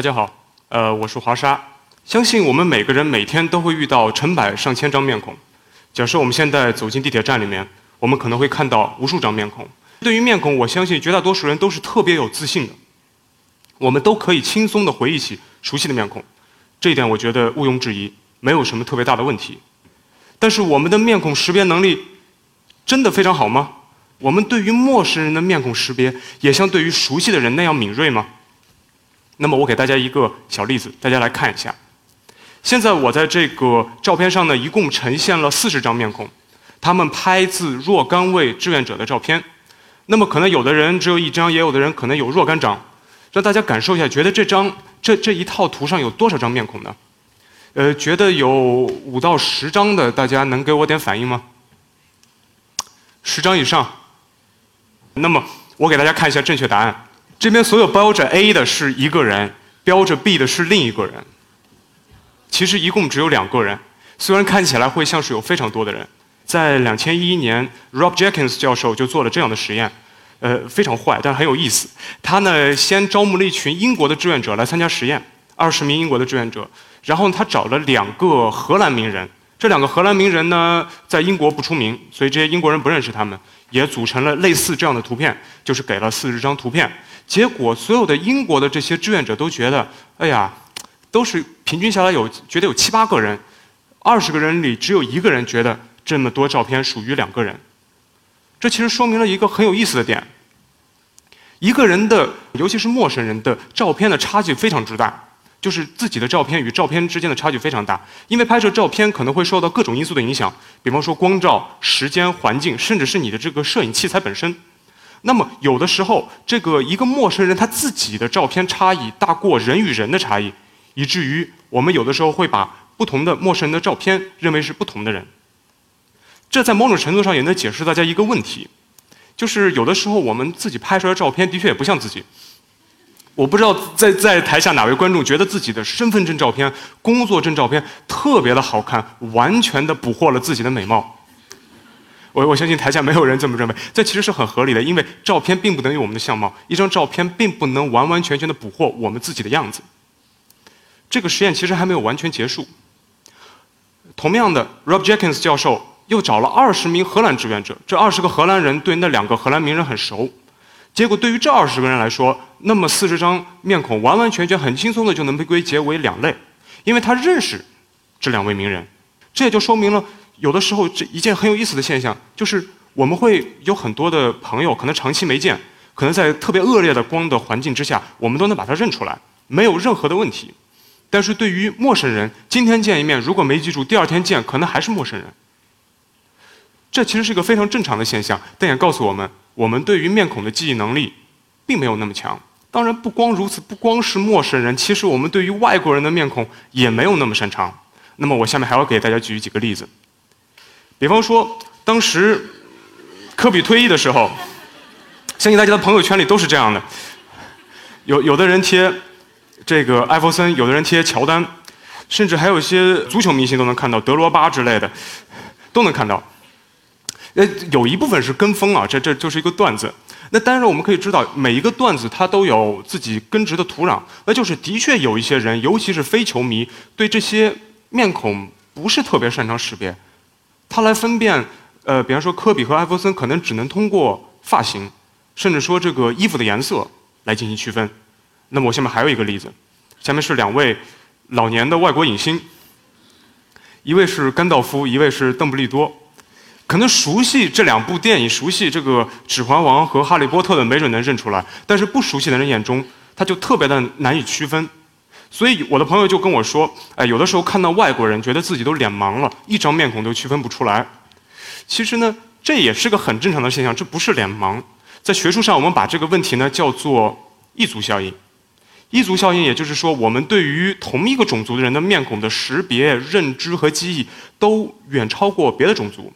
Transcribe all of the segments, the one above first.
大家好，呃，我是华沙。相信我们每个人每天都会遇到成百上千张面孔。假设我们现在走进地铁站里面，我们可能会看到无数张面孔。对于面孔，我相信绝大多数人都是特别有自信的。我们都可以轻松地回忆起熟悉的面孔，这一点我觉得毋庸置疑，没有什么特别大的问题。但是我们的面孔识别能力真的非常好吗？我们对于陌生人的面孔识别也像对于熟悉的人那样敏锐吗？那么我给大家一个小例子，大家来看一下。现在我在这个照片上呢，一共呈现了四十张面孔，他们拍自若干位志愿者的照片。那么可能有的人只有一张，也有的人可能有若干张。让大家感受一下，觉得这张这这一套图上有多少张面孔呢？呃，觉得有五到十张的，大家能给我点反应吗？十张以上。那么我给大家看一下正确答案。这边所有标着 A 的是一个人，标着 B 的是另一个人。其实一共只有两个人，虽然看起来会像是有非常多的人。在两千一一年，Rob Jenkins 教授就做了这样的实验。呃，非常坏，但很有意思。他呢，先招募了一群英国的志愿者来参加实验，二十名英国的志愿者。然后他找了两个荷兰名人，这两个荷兰名人呢，在英国不出名，所以这些英国人不认识他们，也组成了类似这样的图片，就是给了四十张图片。结果所有的英国的这些志愿者都觉得，哎呀，都是平均下来有觉得有七八个人，二十个人里只有一个人觉得这么多照片属于两个人。这其实说明了一个很有意思的点：一个人的，尤其是陌生人的照片的差距非常之大，就是自己的照片与照片之间的差距非常大。因为拍摄照片可能会受到各种因素的影响，比方说光照、时间、环境，甚至是你的这个摄影器材本身。那么有的时候，这个一个陌生人他自己的照片差异大过人与人的差异，以至于我们有的时候会把不同的陌生人的照片认为是不同的人。这在某种程度上也能解释大家一个问题，就是有的时候我们自己拍出来的照片的确也不像自己。我不知道在在台下哪位观众觉得自己的身份证照片、工作证照片特别的好看，完全的捕获了自己的美貌。我我相信台下没有人这么认为，这其实是很合理的，因为照片并不等于我们的相貌，一张照片并不能完完全全的捕获我们自己的样子。这个实验其实还没有完全结束。同样的，Rob Jenkins 教授。又找了二十名荷兰志愿者，这二十个荷兰人对那两个荷兰名人很熟，结果对于这二十个人来说，那么四十张面孔完完全全很轻松的就能被归结为两类，因为他认识这两位名人，这也就说明了有的时候这一件很有意思的现象，就是我们会有很多的朋友可能长期没见，可能在特别恶劣的光的环境之下，我们都能把他认出来，没有任何的问题，但是对于陌生人，今天见一面，如果没记住，第二天见可能还是陌生人。这其实是一个非常正常的现象，但也告诉我们，我们对于面孔的记忆能力，并没有那么强。当然，不光如此，不光是陌生人，其实我们对于外国人的面孔也没有那么擅长。那么，我下面还要给大家举几个例子。比方说，当时科比退役的时候，相信大家的朋友圈里都是这样的：有有的人贴这个艾弗森，有的人贴乔丹，甚至还有一些足球明星都能看到德罗巴之类的，都能看到。呃，有一部分是跟风啊，这这就是一个段子。那当然，我们可以知道，每一个段子它都有自己根植的土壤。那就是的确有一些人，尤其是非球迷，对这些面孔不是特别擅长识别。他来分辨，呃，比方说科比和艾弗森，可能只能通过发型，甚至说这个衣服的颜色来进行区分。那么我下面还有一个例子，下面是两位老年的外国影星，一位是甘道夫，一位是邓布利多。可能熟悉这两部电影、熟悉这个《指环王》和《哈利波特》的，没准能认出来；但是不熟悉的人眼中，他就特别的难以区分。所以我的朋友就跟我说：“哎，有的时候看到外国人，觉得自己都脸盲了，一张面孔都区分不出来。”其实呢，这也是个很正常的现象，这不是脸盲。在学术上，我们把这个问题呢叫做异族效应。异族效应，也就是说，我们对于同一个种族的人的面孔的识别、认知和记忆，都远超过别的种族。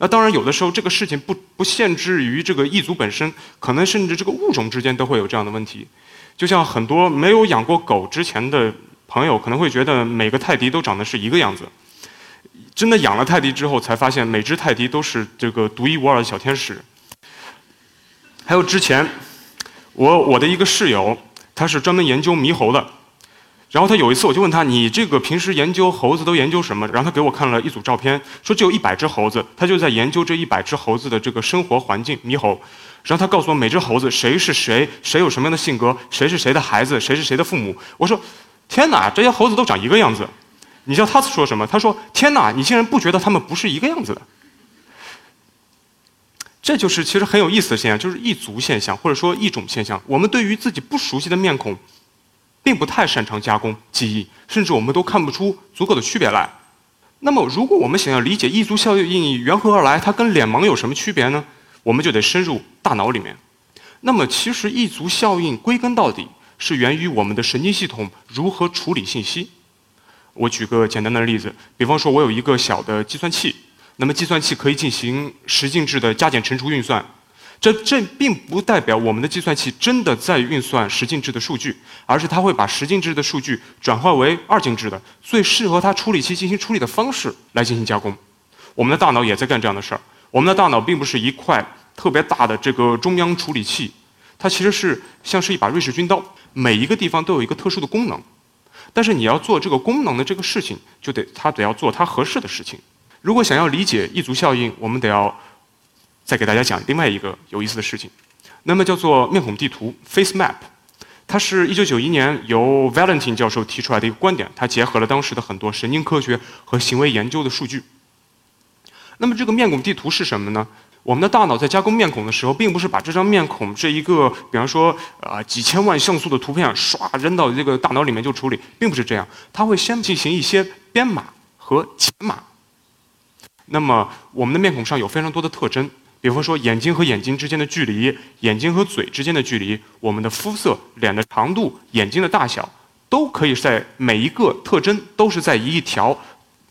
那当然，有的时候这个事情不不限制于这个异族本身，可能甚至这个物种之间都会有这样的问题。就像很多没有养过狗之前的朋友，可能会觉得每个泰迪都长得是一个样子。真的养了泰迪之后，才发现每只泰迪都是这个独一无二的小天使。还有之前，我我的一个室友，他是专门研究猕猴的，然后他有一次，我就问他：“你这个平时研究猴子都研究什么？”然后他给我看了一组照片，说只有一百只猴子，他就在研究这一百只猴子的这个生活环境——猕猴。然后他告诉我每只猴子谁是谁，谁有什么样的性格，谁是谁的孩子，谁是谁的父母。我说：“天哪，这些猴子都长一个样子！”你知道他说什么？他说：“天哪，你竟然不觉得他们不是一个样子的？”这就是其实很有意思的现象，就是异族现象，或者说一种现象。我们对于自己不熟悉的面孔。并不太擅长加工记忆，甚至我们都看不出足够的区别来。那么，如果我们想要理解异族效应缘何而来，它跟脸盲有什么区别呢？我们就得深入大脑里面。那么，其实异族效应归根到底是源于我们的神经系统如何处理信息。我举个简单的例子，比方说，我有一个小的计算器，那么计算器可以进行十进制的加减乘除运算。这这并不代表我们的计算器真的在运算十进制的数据，而是它会把十进制的数据转化为二进制的最适合它处理器进行处理的方式来进行加工。我们的大脑也在干这样的事儿。我们的大脑并不是一块特别大的这个中央处理器，它其实是像是一把瑞士军刀，每一个地方都有一个特殊的功能。但是你要做这个功能的这个事情，就得它得要做它合适的事情。如果想要理解异族效应，我们得要。再给大家讲另外一个有意思的事情，那么叫做面孔地图 （Face Map），它是一九九一年由 Valentin 教授提出来的一个观点，它结合了当时的很多神经科学和行为研究的数据。那么这个面孔地图是什么呢？我们的大脑在加工面孔的时候，并不是把这张面孔这一个，比方说啊几千万像素的图片唰扔到这个大脑里面就处理，并不是这样，它会先进行一些编码和解码。那么我们的面孔上有非常多的特征。比方说，眼睛和眼睛之间的距离，眼睛和嘴之间的距离，我们的肤色、脸的长度、眼睛的大小，都可以在每一个特征都是在一条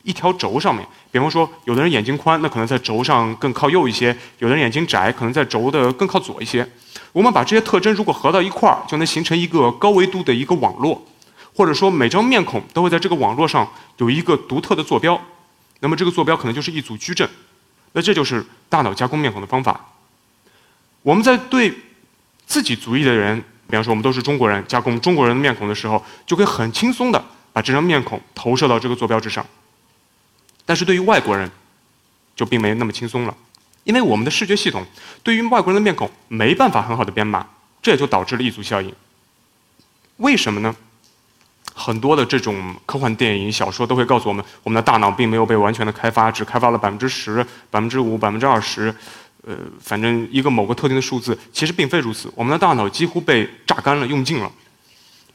一条轴上面。比方说，有的人眼睛宽，那可能在轴上更靠右一些；有的人眼睛窄，可能在轴的更靠左一些。我们把这些特征如果合到一块儿，就能形成一个高维度的一个网络，或者说每张面孔都会在这个网络上有一个独特的坐标。那么这个坐标可能就是一组矩阵。那这就是大脑加工面孔的方法。我们在对自己族裔的人，比方说我们都是中国人，加工中国人的面孔的时候，就可以很轻松的把这张面孔投射到这个坐标之上。但是对于外国人，就并没那么轻松了，因为我们的视觉系统对于外国人的面孔没办法很好的编码，这也就导致了异族效应。为什么呢？很多的这种科幻电影、小说都会告诉我们，我们的大脑并没有被完全的开发，只开发了百分之十、百分之五、百分之二十，呃，反正一个某个特定的数字，其实并非如此。我们的大脑几乎被榨干了、用尽了，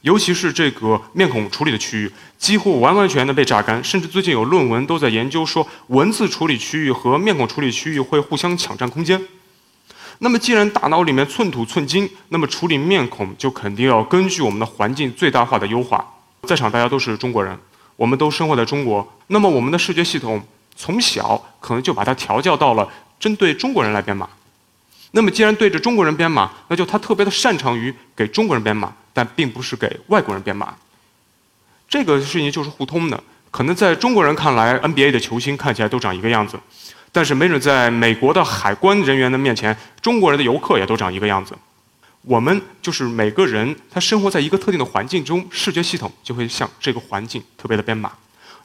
尤其是这个面孔处理的区域，几乎完完全全的被榨干。甚至最近有论文都在研究说，文字处理区域和面孔处理区域会互相抢占空间。那么，既然大脑里面寸土寸金，那么处理面孔就肯定要根据我们的环境最大化的优化。在场大家都是中国人，我们都生活在中国。那么我们的视觉系统从小可能就把它调教到了针对中国人来编码。那么既然对着中国人编码，那就他特别的擅长于给中国人编码，但并不是给外国人编码。这个事情就是互通的。可能在中国人看来，NBA 的球星看起来都长一个样子，但是没准在美国的海关人员的面前，中国人的游客也都长一个样子。我们就是每个人，他生活在一个特定的环境中，视觉系统就会向这个环境特别的编码。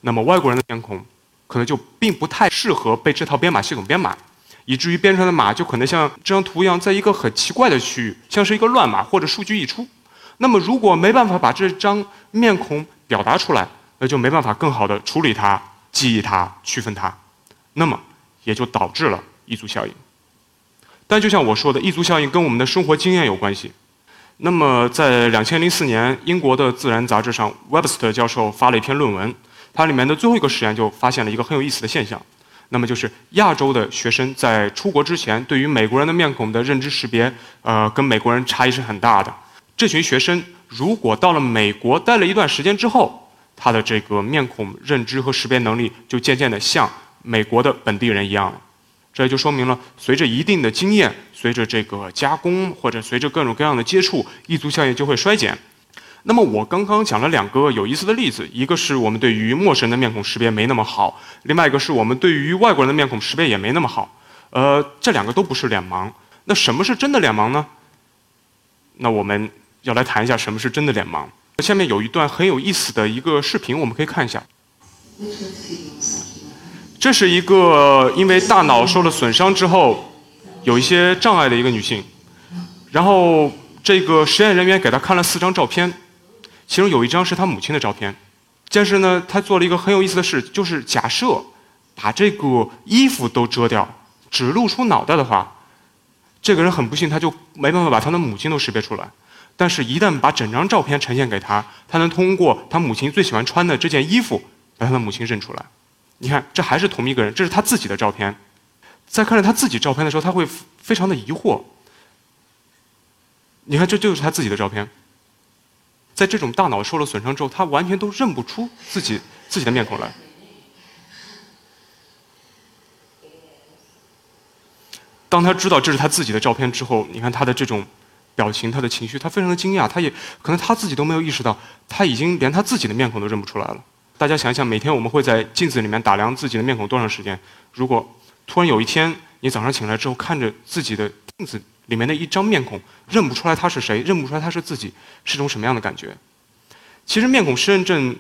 那么外国人的面孔，可能就并不太适合被这套编码系统编码，以至于编出来的码就可能像这张图一样，在一个很奇怪的区域，像是一个乱码或者数据溢出。那么如果没办法把这张面孔表达出来，那就没办法更好的处理它、记忆它、区分它，那么也就导致了异族效应。但就像我说的，异族效应跟我们的生活经验有关系。那么，在两千零四年，英国的《自然》杂志上，Webster 教授发了一篇论文，它里面的最后一个实验就发现了一个很有意思的现象。那么就是亚洲的学生在出国之前，对于美国人的面孔的认知识别，呃，跟美国人差异是很大的。这群学生如果到了美国待了一段时间之后，他的这个面孔认知和识别能力就渐渐的像美国的本地人一样了。这就说明了，随着一定的经验，随着这个加工，或者随着各种各样的接触，异族效应就会衰减。那么我刚刚讲了两个有意思的例子，一个是我们对于陌生人的面孔识别没那么好，另外一个是我们对于外国人的面孔识别也没那么好。呃，这两个都不是脸盲。那什么是真的脸盲呢？那我们要来谈一下什么是真的脸盲。下面有一段很有意思的一个视频，我们可以看一下。这是一个因为大脑受了损伤之后有一些障碍的一个女性，然后这个实验人员给她看了四张照片，其中有一张是她母亲的照片。但是呢，她做了一个很有意思的事，就是假设把这个衣服都遮掉，只露出脑袋的话，这个人很不幸，他就没办法把他的母亲都识别出来。但是，一旦把整张照片呈现给他，他能通过他母亲最喜欢穿的这件衣服，把他的母亲认出来。你看，这还是同一个人，这是他自己的照片。在看着他自己照片的时候，他会非常的疑惑。你看，这就是他自己的照片。在这种大脑受了损伤之后，他完全都认不出自己自己的面孔来。当他知道这是他自己的照片之后，你看他的这种表情、他的情绪，他非常的惊讶。他也可能他自己都没有意识到，他已经连他自己的面孔都认不出来了。大家想一想，每天我们会在镜子里面打量自己的面孔多长时间？如果突然有一天你早上醒来之后，看着自己的镜子。里面的一张面孔认不出来他是谁，认不出来他是自己，是种什么样的感觉？其实面孔失认症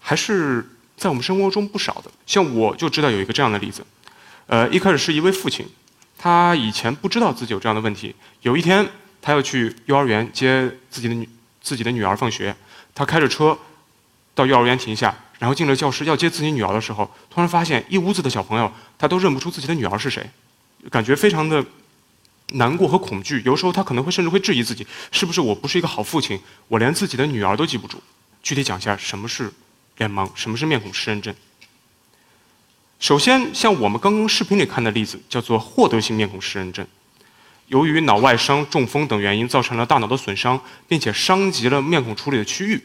还是在我们生活中不少的。像我就知道有一个这样的例子，呃，一开始是一位父亲，他以前不知道自己有这样的问题。有一天，他要去幼儿园接自己的女自己的女儿放学，他开着车到幼儿园停下，然后进了教室要接自己女儿的时候，突然发现一屋子的小朋友他都认不出自己的女儿是谁，感觉非常的。难过和恐惧，有时候他可能会甚至会质疑自己，是不是我不是一个好父亲？我连自己的女儿都记不住。具体讲一下什么是脸盲，什么是面孔失认症。首先，像我们刚刚视频里看的例子，叫做获得性面孔失认症，由于脑外伤、中风等原因造成了大脑的损伤，并且伤及了面孔处理的区域。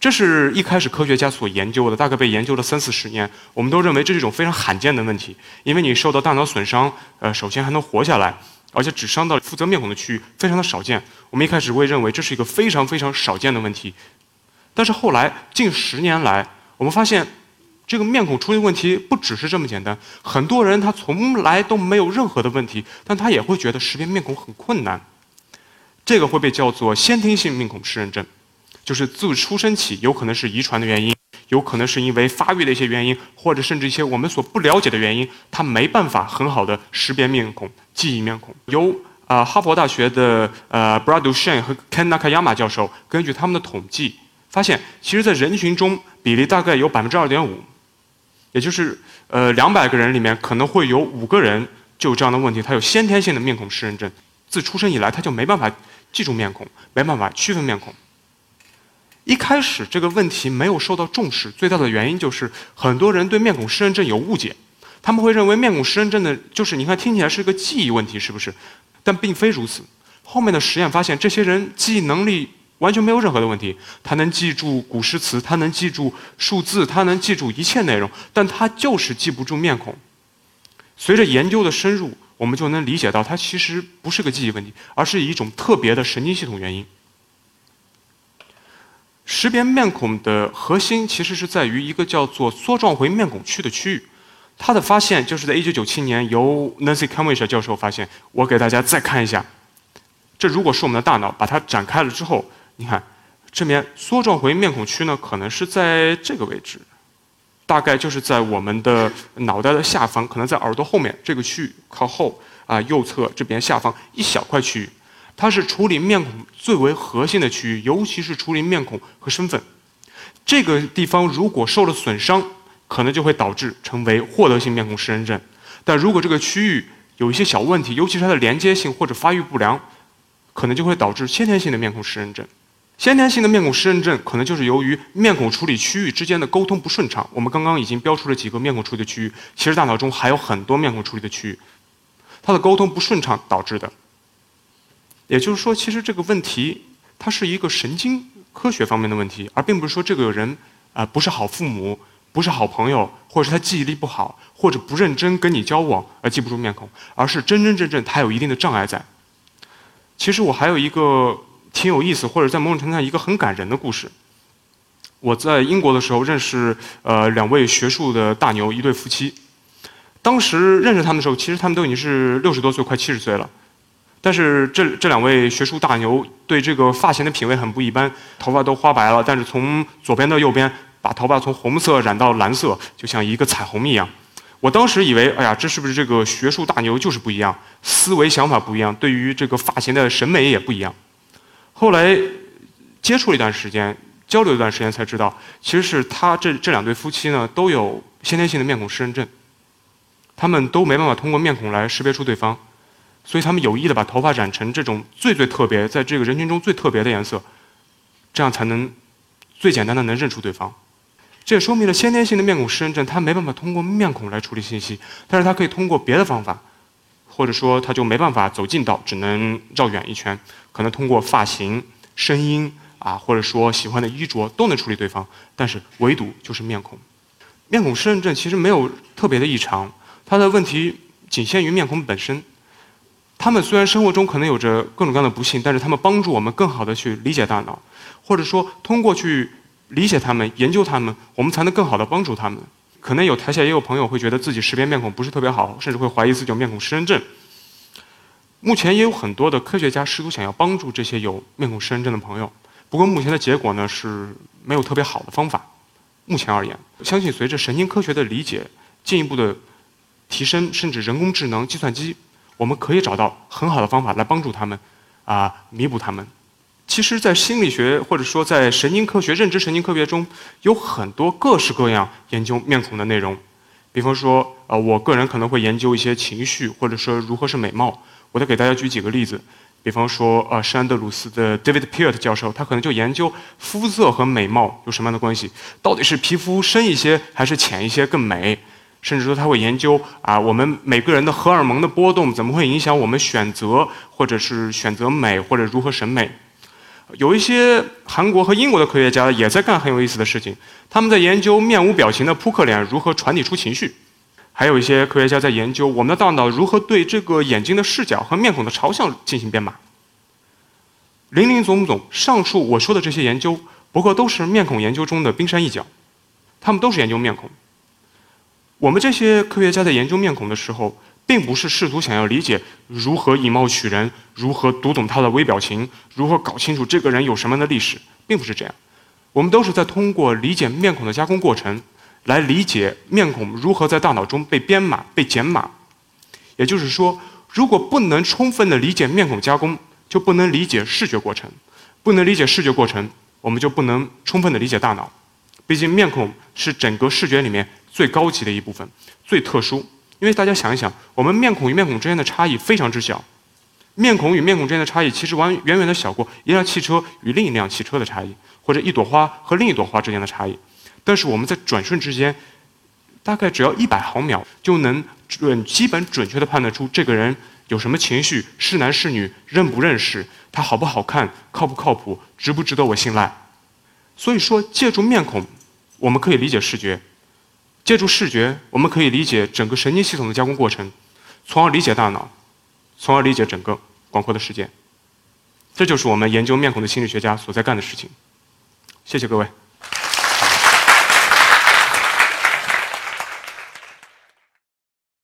这是一开始科学家所研究的，大概被研究了三四十年。我们都认为这是一种非常罕见的问题，因为你受到大脑损伤，呃，首先还能活下来。而且只伤到负责面孔的区域，非常的少见。我们一开始会认为这是一个非常非常少见的问题，但是后来近十年来，我们发现这个面孔出现问题不只是这么简单。很多人他从来都没有任何的问题，但他也会觉得识别面孔很困难。这个会被叫做先天性面孔失认症，就是自出生起有可能是遗传的原因。有可能是因为发育的一些原因，或者甚至一些我们所不了解的原因，他没办法很好的识别面孔、记忆面孔。由啊哈佛大学的呃 Brad Duchenne 和 Ken Nakayama 教授根据他们的统计发现，其实，在人群中比例大概有百分之二点五，也就是呃两百个人里面可能会有五个人就有这样的问题，他有先天性的面孔失认症，自出生以来他就没办法记住面孔，没办法区分面孔。一开始这个问题没有受到重视，最大的原因就是很多人对面孔失认症有误解，他们会认为面孔失认症的就是你看听起来是一个记忆问题，是不是？但并非如此。后面的实验发现，这些人记忆能力完全没有任何的问题，他能记住古诗词，他能记住数字，他能记住一切内容，但他就是记不住面孔。随着研究的深入，我们就能理解到，它其实不是个记忆问题，而是一种特别的神经系统原因。识别面孔的核心其实是在于一个叫做梭状回面孔区的区域，它的发现就是在1997年由 Nancy c a m i s h 教授发现。我给大家再看一下，这如果是我们的大脑，把它展开了之后，你看这边梭状回面孔区呢，可能是在这个位置，大概就是在我们的脑袋的下方，可能在耳朵后面这个区域靠后啊右侧这边下方一小块区域。它是处理面孔最为核心的区域，尤其是处理面孔和身份。这个地方如果受了损伤，可能就会导致成为获得性面孔失认症。但如果这个区域有一些小问题，尤其是它的连接性或者发育不良，可能就会导致先天性的面孔失认症。先天性的面孔失认症可能就是由于面孔处理区域之间的沟通不顺畅。我们刚刚已经标出了几个面孔处理的区域，其实大脑中还有很多面孔处理的区域，它的沟通不顺畅导致的。也就是说，其实这个问题它是一个神经科学方面的问题，而并不是说这个人啊不是好父母，不是好朋友，或者是他记忆力不好，或者不认真跟你交往而记不住面孔，而是真真正正他有一定的障碍在。其实我还有一个挺有意思，或者在某种程度上一个很感人的故事。我在英国的时候认识呃两位学术的大牛，一对夫妻。当时认识他们的时候，其实他们都已经是六十多岁，快七十岁了。但是这这两位学术大牛对这个发型的品味很不一般，头发都花白了，但是从左边到右边，把头发从红色染到蓝色，就像一个彩虹一样。我当时以为，哎呀，这是不是这个学术大牛就是不一样，思维想法不一样，对于这个发型的审美也不一样。后来接触了一段时间，交流一段时间，才知道，其实是他这这两对夫妻呢，都有先天性的面孔失认症，他们都没办法通过面孔来识别出对方。所以他们有意的把头发染成这种最最特别，在这个人群中最特别的颜色，这样才能最简单的能认出对方。这也说明了先天性的面孔失认症，它没办法通过面孔来处理信息，但是它可以通过别的方法，或者说它就没办法走近道，只能绕远一圈，可能通过发型、声音啊，或者说喜欢的衣着都能处理对方，但是唯独就是面孔。面孔失认症其实没有特别的异常，它的问题仅限于面孔本身。他们虽然生活中可能有着各种各样的不幸，但是他们帮助我们更好的去理解大脑，或者说通过去理解他们、研究他们，我们才能更好的帮助他们。可能有台下也有朋友会觉得自己识别面孔不是特别好，甚至会怀疑自己有面孔识认症。目前也有很多的科学家试图想要帮助这些有面孔识认症的朋友，不过目前的结果呢是没有特别好的方法。目前而言，相信随着神经科学的理解进一步的提升，甚至人工智能、计算机。我们可以找到很好的方法来帮助他们，啊，弥补他们。其实，在心理学或者说在神经科学、认知神经科学中，有很多各式各样研究面孔的内容。比方说，呃，我个人可能会研究一些情绪，或者说如何是美貌。我再给大家举几个例子。比方说，呃，山德鲁斯的 David Peart 教授，他可能就研究肤色和美貌有什么样的关系，到底是皮肤深一些还是浅一些更美。甚至说他会研究啊，我们每个人的荷尔蒙的波动怎么会影响我们选择，或者是选择美，或者如何审美。有一些韩国和英国的科学家也在干很有意思的事情，他们在研究面无表情的扑克脸如何传递出情绪。还有一些科学家在研究我们的大脑如何对这个眼睛的视角和面孔的朝向进行编码。林林总总，上述我说的这些研究，不过都是面孔研究中的冰山一角，他们都是研究面孔。我们这些科学家在研究面孔的时候，并不是试图想要理解如何以貌取人，如何读懂他的微表情，如何搞清楚这个人有什么样的历史，并不是这样。我们都是在通过理解面孔的加工过程，来理解面孔如何在大脑中被编码、被减码。也就是说，如果不能充分的理解面孔加工，就不能理解视觉过程；不能理解视觉过程，我们就不能充分的理解大脑。毕竟，面孔是整个视觉里面。最高级的一部分，最特殊，因为大家想一想，我们面孔与面孔之间的差异非常之小，面孔与面孔之间的差异其实完远远的小过一辆汽车与另一辆汽车的差异，或者一朵花和另一朵花之间的差异。但是我们在转瞬之间，大概只要一百毫秒，就能准基本准确的判断出这个人有什么情绪，是男是女，认不认识，他好不好看，靠不靠谱，值不值得我信赖。所以说，借助面孔，我们可以理解视觉。借助视觉，我们可以理解整个神经系统的加工过程，从而理解大脑，从而理解整个广阔的世界。这就是我们研究面孔的心理学家所在干的事情。谢谢各位。